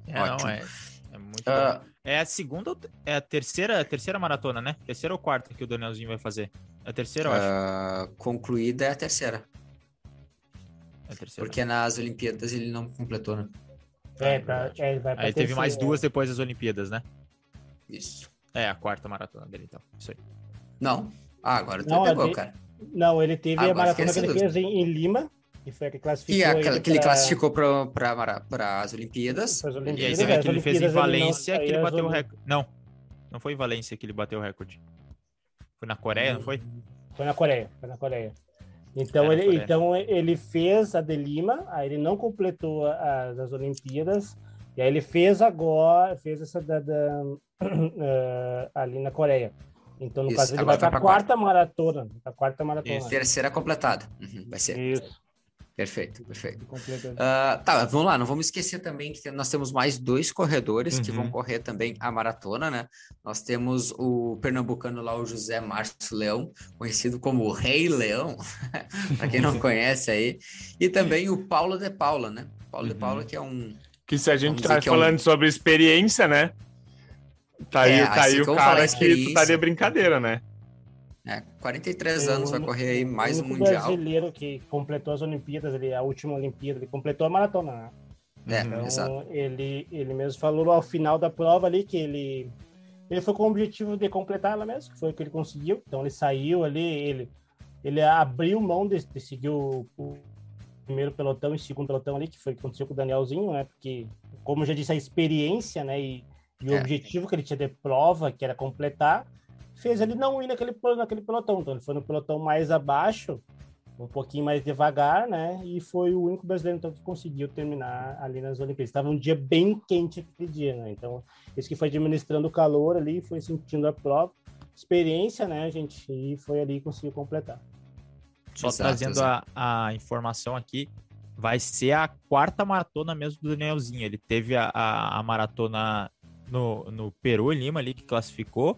É, não, é, é muito uh, É a segunda, é a terceira, terceira maratona, né? Terceira ou quarta que o Danielzinho vai fazer? É a terceira, eu acho. Uh, concluída é a terceira. É a terceira. Porque nas Olimpíadas ele não completou, né? É, pra, é, ele vai pra Aí teve mais duas depois das Olimpíadas, né? Isso. É, a quarta maratona dele, então. Isso aí. Não. Ah, agora tu não, pegou, ele, cara. Não, ele teve agora a maratona que ele fez em, em Lima, que foi a que classificou. E a, que ele classificou para as Olimpíadas. Olimpíadas. E aí você vê que ele fez em Valência que ele bateu o recorde. Não, não foi em Valência que ele bateu o recorde. Foi na Coreia, não foi? Foi na Coreia, foi na Coreia. Então, ele, então ele fez a de Lima, aí ele não completou as, as Olimpíadas, e aí ele fez agora, fez essa da, da uh, <clears throat> ali na Coreia. Então, no Isso, caso, ele vai para a quarta, quarta maratona. A quarta maratona. Isso. Terceira completada. Uhum, vai ser. Isso. Perfeito, perfeito. Uh, tá, vamos lá, não vamos esquecer também que nós temos mais dois corredores uhum. que vão uhum. correr também a maratona, né? Nós temos o pernambucano lá, o José Márcio Leão, conhecido como o Rei Leão, <laughs> para quem não <laughs> conhece aí, e também o Paulo de Paula, né? Paulo uhum. de Paula, que é um. Que se a gente tá falando é um... sobre experiência, né? Tá aí, é, tá aí o cara que tu tá de brincadeira, né? É, 43 Foi anos, vai correr aí mais um Mundial. brasileiro que completou as Olimpíadas, ele, a última Olimpíada, ele completou a maratona, né? É, então, exato. Ele, ele mesmo falou ao final da prova ali que ele, ele foi com o objetivo de completar ela mesmo, que foi o que ele conseguiu. Então ele saiu ali, ele, ele abriu mão de, de seguir o, o primeiro pelotão e segundo pelotão ali, que foi o que aconteceu com o Danielzinho, né? Porque, como eu já disse, a experiência, né? E, e o é. objetivo que ele tinha de prova, que era completar, fez ele não ir naquele, naquele pelotão. Então ele foi no pelotão mais abaixo, um pouquinho mais devagar, né? E foi o único brasileiro então que conseguiu terminar ali nas Olimpíadas. Estava um dia bem quente aquele dia, né? Então, esse que foi administrando o calor ali, foi sentindo a prova, experiência, né, gente? E foi ali e conseguiu completar. Só exato, trazendo exato. A, a informação aqui, vai ser a quarta maratona mesmo do Danielzinho. Ele teve a, a, a maratona no, no Peru, Lima, ali, que classificou.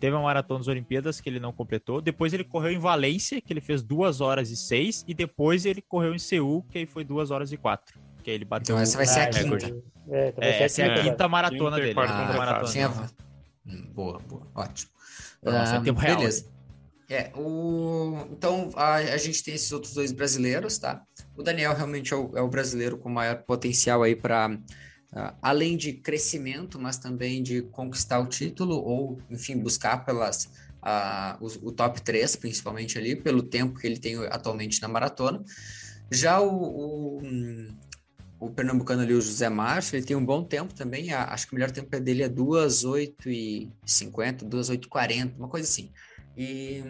Teve uma maratona das Olimpíadas que ele não completou. Depois ele correu em Valência, que ele fez 2 horas e 6. E depois ele correu em Seul, que aí foi 2 horas e 4. Que aí ele bateu então essa vai ser a quinta. É, é essa é a quinta maratona quinta dele. Ah, maratona. Tinha... Hum, boa, boa. Ótimo. Nossa, ah, tempo real. Beleza. É, o... Então, a, a, gente tem esses outros dois brasileiros, tá? O Daniel realmente é o, é o brasileiro com maior potencial aí para Uh, além de crescimento, mas também de conquistar o título ou, enfim, buscar pelas uh, o, o, top 3, principalmente ali, pelo tempo que ele tem atualmente na maratona. Já o, o, o pernambucano ali, o José Márcio, ele tem um bom tempo também, a, acho que o melhor tempo dele é 2,8,50, 2,8,40, uma coisa assim. E,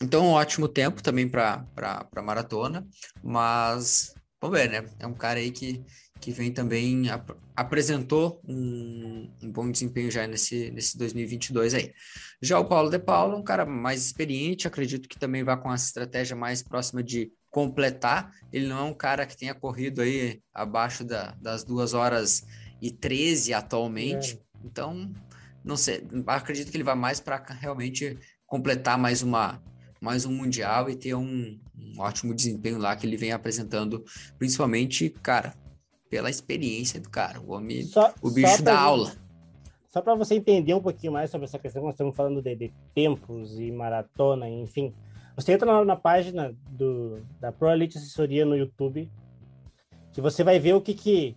então, um ótimo tempo também para a maratona, mas vamos ver, né? É um cara aí que que vem também ap apresentou um, um, bom desempenho já nesse, nesse 2022 aí. Já o Paulo De Paulo, um cara mais experiente, acredito que também vai com essa estratégia mais próxima de completar. Ele não é um cara que tenha corrido aí abaixo da, das duas horas e 13 atualmente. É. Então, não sei, acredito que ele vai mais para realmente completar mais uma mais um mundial e ter um, um ótimo desempenho lá que ele vem apresentando, principalmente, cara, pela experiência do cara. O homem, só, o bicho da aula. Só para você entender um pouquinho mais sobre essa questão, nós estamos falando de, de tempos e maratona, enfim. Você entra na, na, página do, da Pro Elite Assessoria no YouTube, que você vai ver o que, que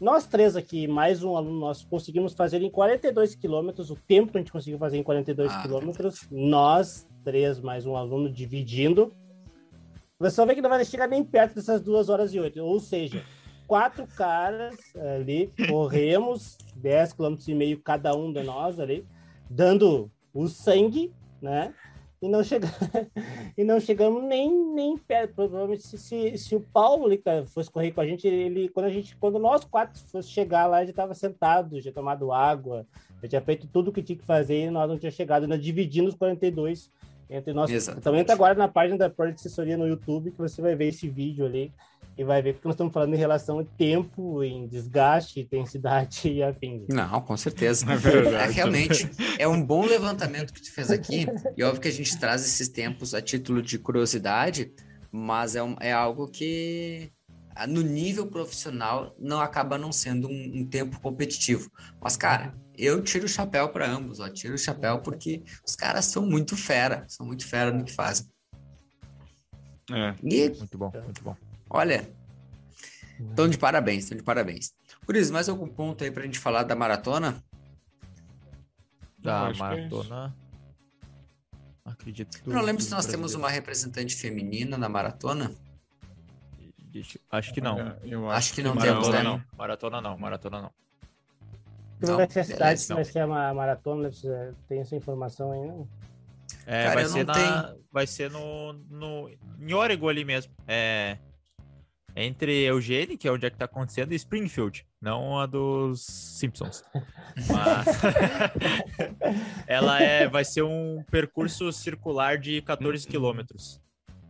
nós três aqui, mais um aluno nosso, conseguimos fazer em 42 quilômetros, o tempo que a gente conseguiu fazer em 42 ah, quilômetros, nós três mais um aluno dividindo. Você só vê que não vai chegar nem perto dessas duas horas e oito, ou seja, quatro caras ali, corremos 10 km e meio cada um de nós ali, dando o sangue, né? E não, chega... <laughs> e não chegamos nem, nem perto. Provavelmente, se, se, se o Paulo ali, fosse correr com a gente, ele, quando, a gente, quando nós quatro fosse chegar lá, já estava sentado, já tomado água, já tinha feito tudo o que tinha que fazer e nós não tinha chegado, ainda dividindo os 42 entre nós. Exatamente. Então entra agora na página da Pro Assessoria no YouTube que você vai ver esse vídeo ali e vai ver que nós estamos falando em relação a tempo, em desgaste, intensidade e afins. Não, com certeza. <laughs> É verdade. É, realmente, é um bom levantamento que tu fez aqui, e óbvio que a gente traz esses tempos a título de curiosidade, mas é, um, é algo que no nível profissional não acaba não sendo um, um tempo competitivo. Mas, cara, eu tiro o chapéu para ambos, ó, tiro o chapéu porque os caras são muito fera, são muito fera no que fazem. É, e, muito bom, muito bom. Olha, estão de parabéns, estão de parabéns. Por isso, mais algum ponto aí para a gente falar da maratona? Da maratona. Acredito. Eu não lembro se nós temos uma representante feminina na maratona. Acho que não. Eu acho, acho que não temos, né? Não. Maratona não, maratona não. Não, vai ser a cidade que vai ser a maratona, tem essa informação aí, não? É, Cara, vai, ser na, vai ser no, no. Em Oregon ali mesmo. É entre Eugene, que é onde é que tá acontecendo, e Springfield, não a dos Simpsons. <laughs> Mas <laughs> ela é, vai ser um percurso circular de 14 quilômetros.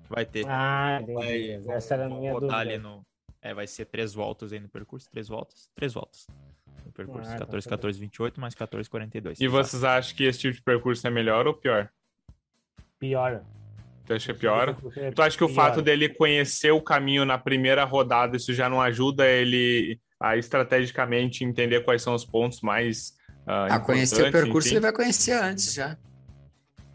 Vai ter. Ah, vai, essa era a minha dúvida. Ali no, é, vai ser três voltas aí no percurso, três voltas, três voltas. No percurso, ah, 14, 14, 28 mais 14, 42. E vocês acham que esse tipo de percurso é melhor ou pior? Pior. Tu acha que é pior? Tu acha que o fato dele conhecer o caminho na primeira rodada, isso já não ajuda ele a estrategicamente entender quais são os pontos mais. Uh, a conhecer o percurso, enfim? ele vai conhecer antes já.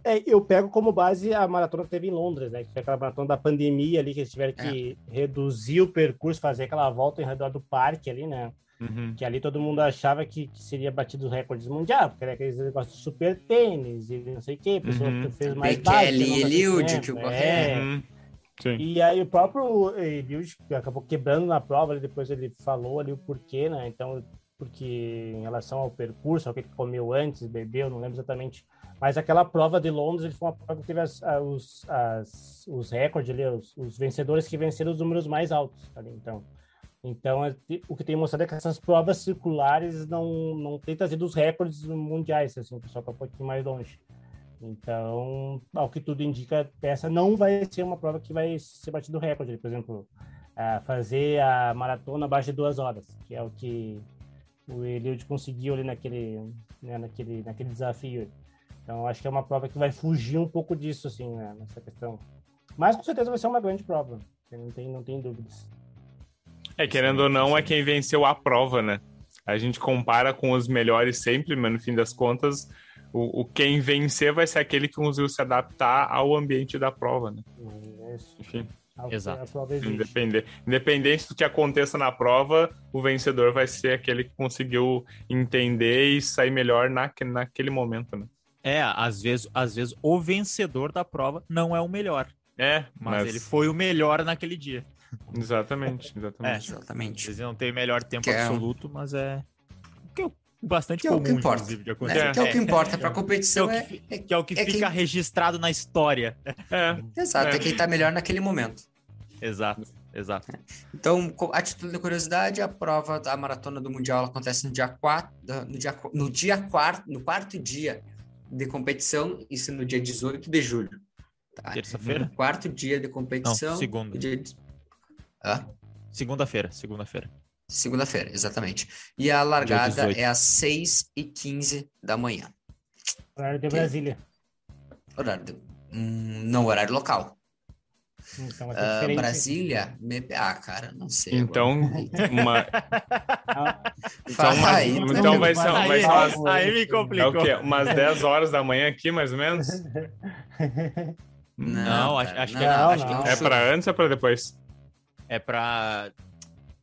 É, eu pego como base a maratona que teve em Londres, né? Que foi aquela maratona da pandemia ali, que eles tiveram que é. reduzir o percurso, fazer aquela volta em redor do parque ali, né? Uhum. Que ali todo mundo achava que, que seria batido os recordes mundiais, porque era aqueles negócios de super tênis e não sei o que, a pessoa uhum. que fez mais Bekele e Eliud, que o é. Uhum. E aí o próprio Eliud acabou quebrando na prova, depois ele falou ali o porquê, né? Então, porque em relação ao percurso, ao que ele comeu antes, bebeu, não lembro exatamente mas aquela prova de Londres ele foi uma prova que teve as, os, as, os recordes ali, os, os, vencedores que venceram os números mais altos. Ali, então, então é, o que tem mostrado é que essas provas circulares não, não têm trazido os recordes mundiais, assim, o pessoal está um pouquinho mais longe. Então, ao que tudo indica, essa não vai ser uma prova que vai ser batido recorde. Por exemplo, fazer a maratona abaixo de duas horas, que é o que o Eliud conseguiu ali naquele, né, naquele, naquele desafio. Então, acho que é uma prova que vai fugir um pouco disso, assim, né, nessa questão. Mas com certeza vai ser uma grande prova, não tem, não tem dúvidas. É, querendo ou não, é quem venceu a prova, né? A gente compara com os melhores sempre, mas no fim das contas, o, o quem vencer vai ser aquele que conseguiu se adaptar ao ambiente da prova, né? Isso. Enfim. Exato. Independente, independente do que aconteça na prova, o vencedor vai ser aquele que conseguiu entender e sair melhor na, naquele momento, né? É, às vezes, às vezes o vencedor da prova não é o melhor. É, mas, mas... ele foi o melhor naquele dia. Exatamente, exatamente. <laughs> É, exatamente. Eles não tem melhor tempo que é absoluto, é... mas é que é bastante que comum, é o que importa. de acontecer. É, que é o que importa para a competição. Que é, o que, é, que, é o que fica quem... registrado na história. Exato, é. quem está melhor naquele momento. Exato, exato. Então, a título de curiosidade, a prova da maratona do Mundial acontece no dia 4, no dia, no dia 4, no quarto dia de competição, isso no dia 18 de julho. Tá? Terça-feira? Quarto dia de competição. Não, segunda. Dia de... ah? Segunda-feira, segunda-feira. Segunda-feira, exatamente. E a largada é às 6h15 da manhã. Horário de Brasília. Horário de... Hum, não, horário local. Então, uh, Brasília, ah, cara, não sei. Então, uma... <laughs> então, uma... aí, então vai ser, vai ser umas... aí me complicou. É o quê? Umas <laughs> 10 horas da manhã aqui, mais ou menos? Não, não acho, acho, não, que, é, não, acho que é, é para antes ou para depois? É para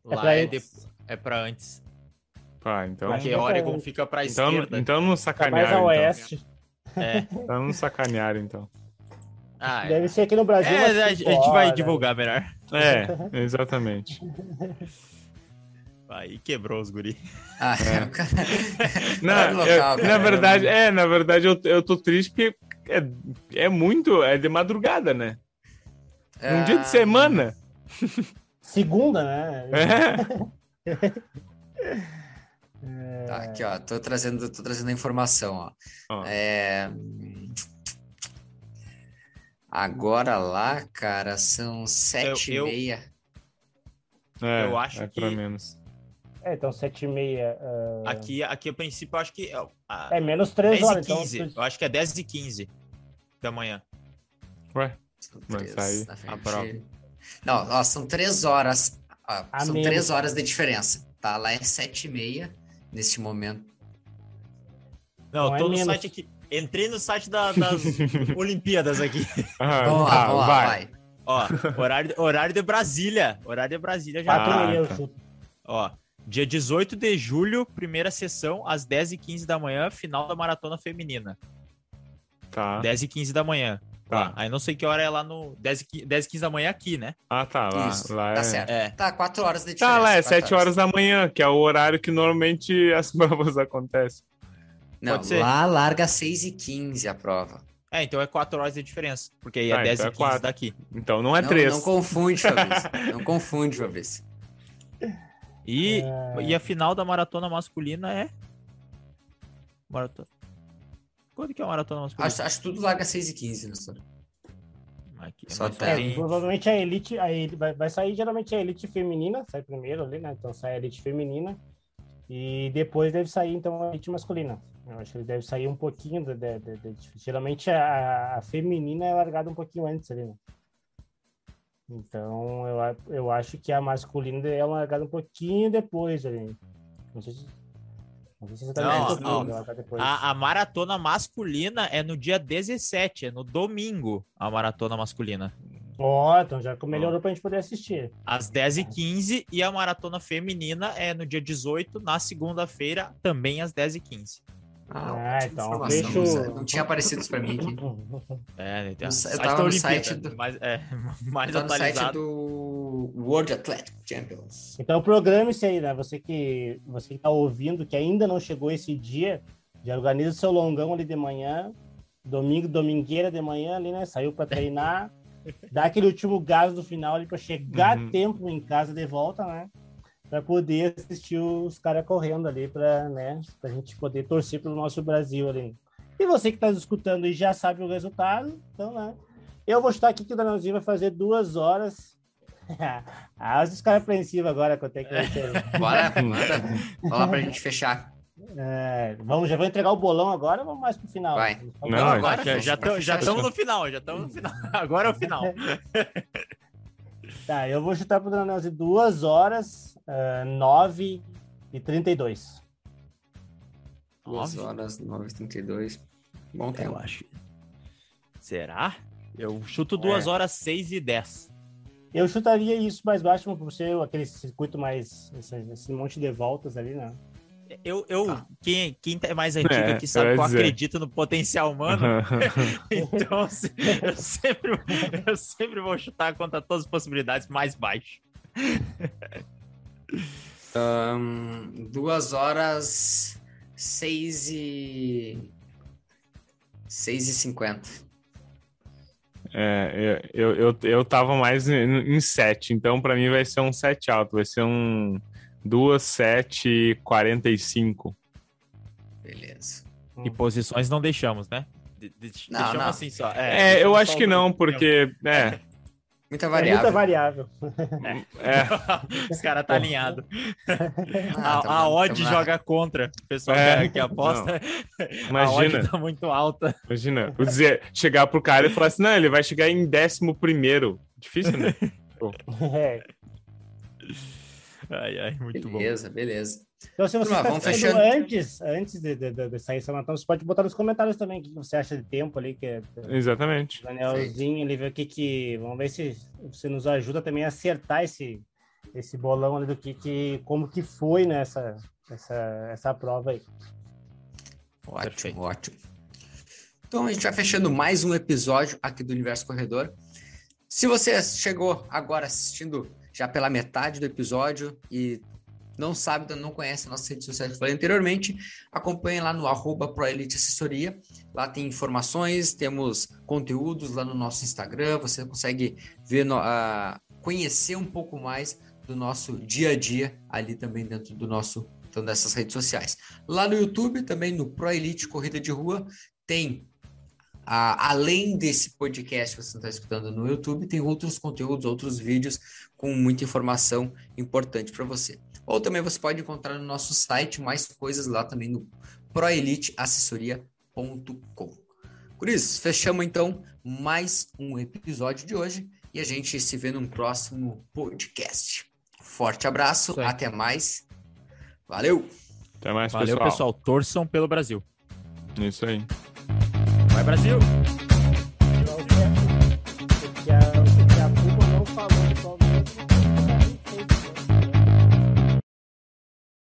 é lá é, de... é para antes. Pá, então. Porque Oregon fica para então, esquerda. Então não sacanearam. mais a oeste. Então. É. Então não sacanearam então. Ah, Deve ser aqui no Brasil. É, a, gente vai divulgar melhor. É, <laughs> exatamente. Aí quebrou os guri. Ah, é. <laughs> <laughs> Não, local, eu, na verdade, é, na verdade eu, eu tô triste porque é, é muito, é de madrugada, né? É... Um dia de semana. Segunda, né? É... Tá, aqui, ó, tô trazendo, tô trazendo a informação, ó. Oh. É... Agora lá, cara, são sete eu, eu... e meia. É, eu acho é que... menos. É, então sete e meia. Uh... Aqui, aqui, a princípio, eu acho que... Uh, é menos três horas, 15. Então... Eu acho que é 10 e 15 da manhã. Ué, vai sair a prova. Não, ó, são três horas. Ó, são menos. três horas de diferença. Tá, lá é sete e meia neste momento. Não, Não eu tô é site aqui. Entrei no site da, das <laughs> Olimpíadas aqui. Ah, vamos lá, vamos lá, vai. vai. Ó, horário, horário de Brasília. Horário de Brasília já. Ah, tá. Ó, dia 18 de julho, primeira sessão, às 10h15 da manhã, final da maratona feminina. Tá. 10h15 da manhã. Tá. Aí não sei que hora é lá no 10 e 15 da manhã aqui, né? Ah, tá. Lá, Isso, lá tá é... certo. É. Tá, 4 horas de diferença. Tá, lá é 7 horas. horas da manhã, que é o horário que normalmente as <laughs> provas acontecem. Não, lá larga 6 e 15 a prova. É, então é 4 horas de diferença, porque aí é ah, 10 então e 15 é daqui. Então não é 3. Não confunde, Fabrício. <laughs> não confunde, Fabrício. E, é... e a final da maratona masculina é... Maratona... Quando que é a maratona masculina? Acho, acho que tudo larga 6 e 15, né, senhor? Aqui, Só tem... É, provavelmente a elite, a elite vai, vai sair geralmente a elite feminina, sai primeiro ali, né? Então sai a elite feminina e depois deve sair então a elite masculina. Eu acho que ele deve sair um pouquinho. De, de, de, geralmente a, a, feminina é largada um pouquinho antes ali, né? Então eu, eu acho que a masculina é largada um pouquinho depois ali. Não sei se... Não, se não, não, não. A, a, maratona masculina é no dia 17, é no domingo, a maratona masculina. Ó, oh, então já melhorou oh. pra gente poder assistir. Às 10h15 e a maratona feminina é no dia 18, na segunda-feira, também às 10h15. Ah, ah então deixa Não tinha aparecido isso pra mim aqui. <laughs> É, então, <laughs> eu tava no site do... mais, é, mais no site do World Athletic Champions. Então programa isso aí, né? Você que, você que tá ouvindo, que ainda não chegou esse dia, já organiza o seu longão ali de manhã, domingo, domingueira de manhã ali, né? Saiu para treinar, <laughs> dá aquele último gás no final ali para chegar uhum. a tempo em casa de volta, né? Para poder assistir os caras correndo ali, para né, a gente poder torcer pelo nosso Brasil ali. E você que está escutando e já sabe o resultado, então, né? Eu vou estar aqui que o Danielzinho vai fazer duas horas. <laughs> ah, os caras apreensivos agora quanto é que vai ser. <laughs> Bora, manda. Vamos lá pra gente fechar. É, vamos, já vou entregar o bolão agora ou vamos mais pro final? Vai. Não, agora já estamos já no final, já estamos no final. <laughs> Agora é o final. Tá, eu vou chutar pro Danielzinho duas horas uh, ah, 9 e 32. 2 horas, 9 e 32. Bom tempo. Eu acho. Será? Eu chuto 2 é. horas 6 e 10. Eu chutaria isso mais baixo por ser aquele circuito mais. Esse, esse, monte de voltas ali, né? Eu, eu tá. quem, quem é mais antigo é, aqui sabe que eu acredito no potencial humano. <laughs> então, eu sempre, eu sempre vou chutar contra todas as possibilidades mais baixo. Um, duas horas seis e seis e cinquenta. É, eu, eu, eu tava mais em, sete, então para mim vai ser um sete alto, vai ser um duas sete quarenta e cinco. Beleza. E posições não deixamos, né? De, de, não, deixamos não. assim só. É, é eu acho que não, porque é, Muita variável. É muita variável. É. <laughs> Os caras tá alinhado. Ah, a, a odd joga contra. O pessoal é, que aposta. Imagina. A odd tá muito alta. Imagina. Vou dizer, chegar pro cara e falar assim: não, ele vai chegar em décimo primeiro. Difícil, né? <laughs> é. Ai, ai, muito beleza, bom. Beleza, beleza. Então, se você está fechando antes, antes de, de, de, sair essa maratona, você pode botar nos comentários também o que você acha de tempo ali. Que é, Exatamente. Danielzinho, ele vê o que que. Vamos ver se você nos ajuda também a acertar esse, esse bolão ali do que, que como que foi nessa essa, essa prova aí. Ótimo, Perfeito. ótimo. Então a gente vai fechando mais um episódio aqui do Universo Corredor. Se você chegou agora assistindo já pela metade do episódio e não sabe, não conhece nossas redes sociais que falei anteriormente, acompanhe lá no arroba Proelite Assessoria. Lá tem informações, temos conteúdos lá no nosso Instagram, você consegue ver, uh, conhecer um pouco mais do nosso dia a dia ali também dentro do nosso então dessas redes sociais. Lá no YouTube, também no Proelite Corrida de Rua, tem Uh, além desse podcast que você está escutando no YouTube, tem outros conteúdos, outros vídeos com muita informação importante para você. Ou também você pode encontrar no nosso site mais coisas lá também no proeliteassessoria.com. Cris, fechamos então mais um episódio de hoje e a gente se vê num próximo podcast. Forte abraço, até mais. Valeu! Até mais, Valeu, pessoal. pessoal. Torçam pelo Brasil. Isso aí. Vai, Brasil!